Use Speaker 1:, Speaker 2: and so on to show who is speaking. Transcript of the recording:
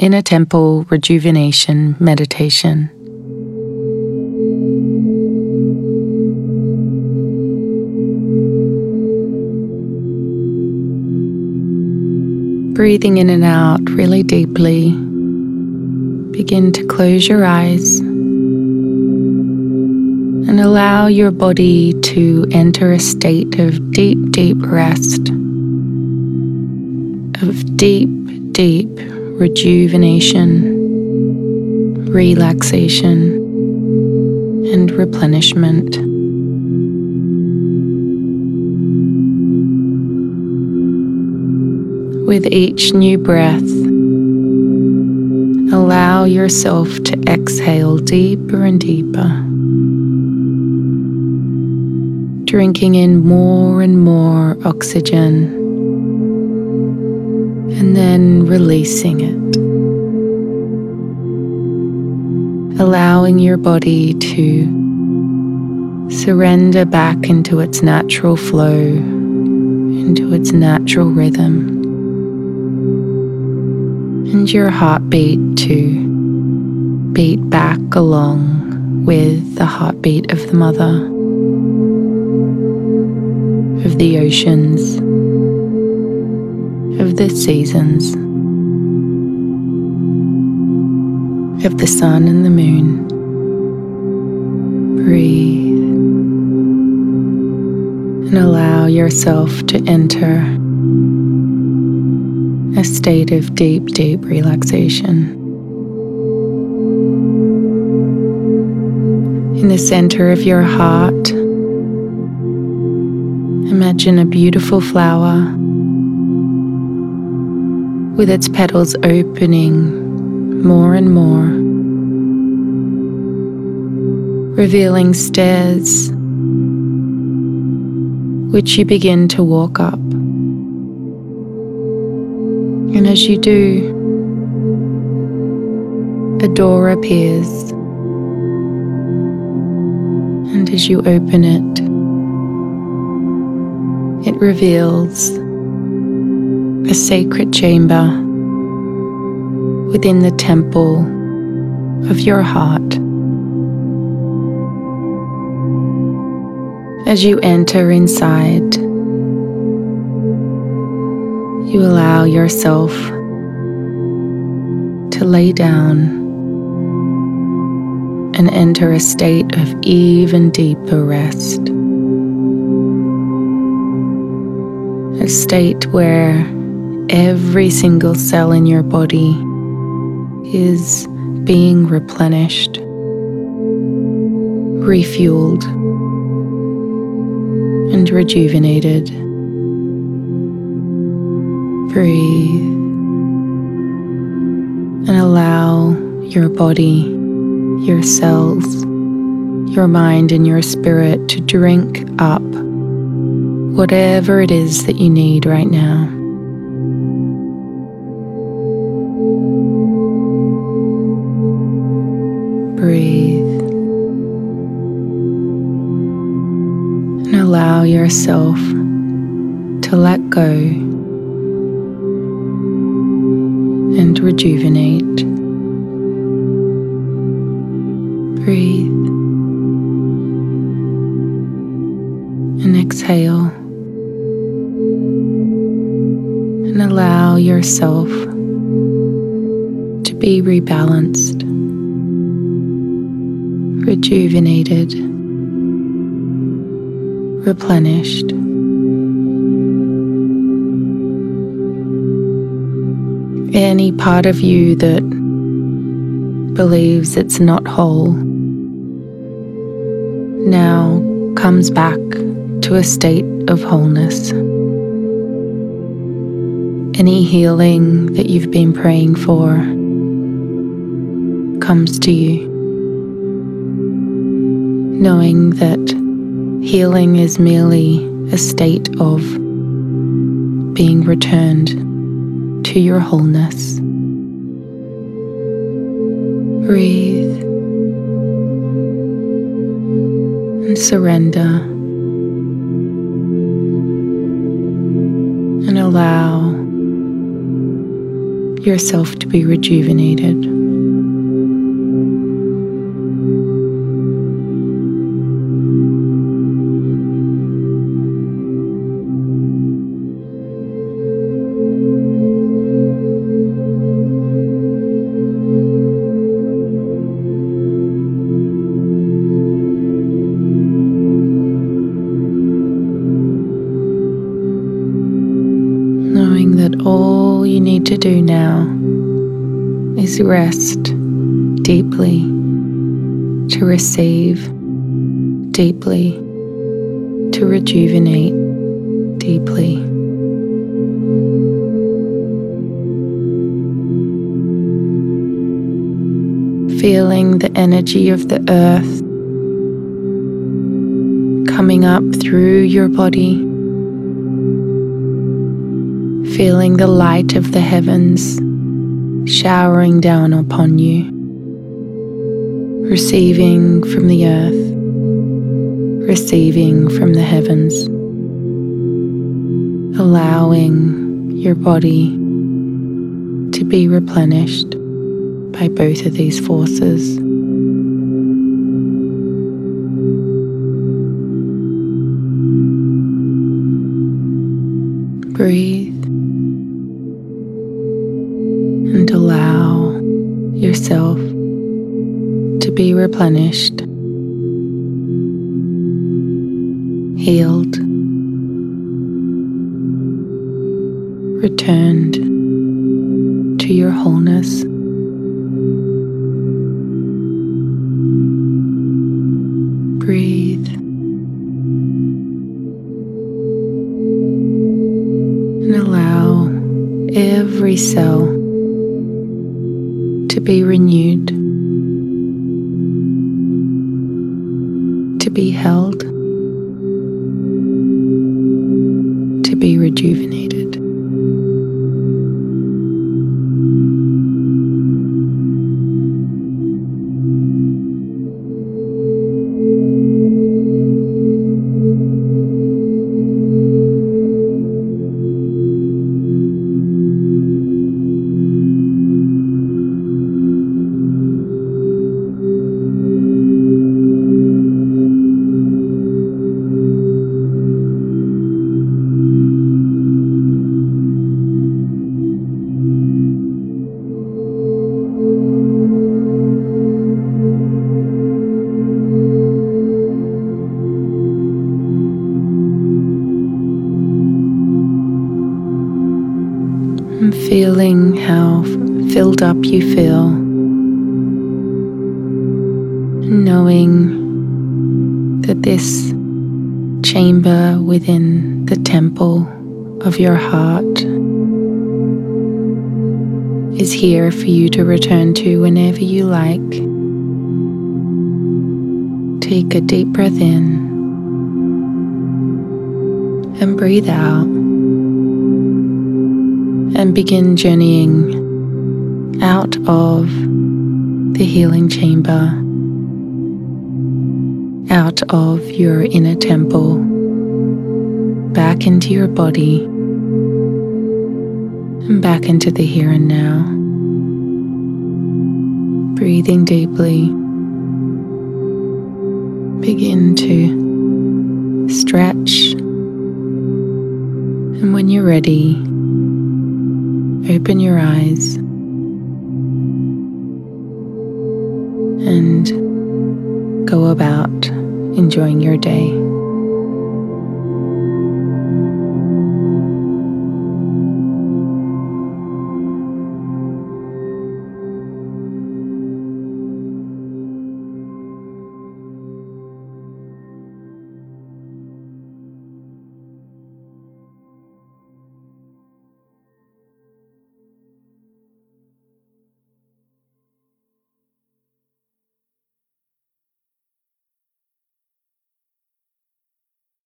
Speaker 1: Inner Temple Rejuvenation Meditation. Breathing in and out really deeply, begin to close your eyes and allow your body to enter a state of deep, deep rest, of deep, deep rejuvenation, relaxation, and replenishment. With each new breath, allow yourself to exhale deeper and deeper, drinking in more and more oxygen and then releasing it. Allowing your body to surrender back into its natural flow, into its natural rhythm, and your heartbeat to beat back along with the heartbeat of the mother, of the oceans of the seasons, of the sun and the moon. Breathe and allow yourself to enter a state of deep, deep relaxation. In the center of your heart, imagine a beautiful flower with its petals opening more and more, revealing stairs which you begin to walk up. And as you do, a door appears. And as you open it, it reveals a sacred chamber within the temple of your heart. As you enter inside, you allow yourself to lay down and enter a state of even deeper rest. A state where every single cell in your body is being replenished, refueled, and rejuvenated. Breathe and allow your body, your cells, your mind, and your spirit to drink up whatever it is that you need right now. And allow yourself to let go and rejuvenate. Breathe and exhale and allow yourself to be rebalanced rejuvenated, replenished. Any part of you that believes it's not whole now comes back to a state of wholeness. Any healing that you've been praying for comes to you knowing that healing is merely a state of being returned to your wholeness. Breathe and surrender and allow yourself to be rejuvenated. Knowing that all you need to do now is rest deeply, to receive deeply, to rejuvenate deeply. Feeling the energy of the earth coming up through your body feeling the light of the heavens showering down upon you, receiving from the earth, receiving from the heavens, allowing your body to be replenished by both of these forces. Breathe yourself to be replenished, healed, returned to your wholeness. Breathe. And allow every cell to be renewed, to be held, to be rejuvenated. Feeling how filled up you feel, knowing that this chamber within the temple of your heart is here for you to return to whenever you like. Take a deep breath in and breathe out and begin journeying out of the healing chamber, out of your inner temple, back into your body, and back into the here and now. Breathing deeply, begin to stretch, and when you're ready, open your eyes and go about enjoying your day.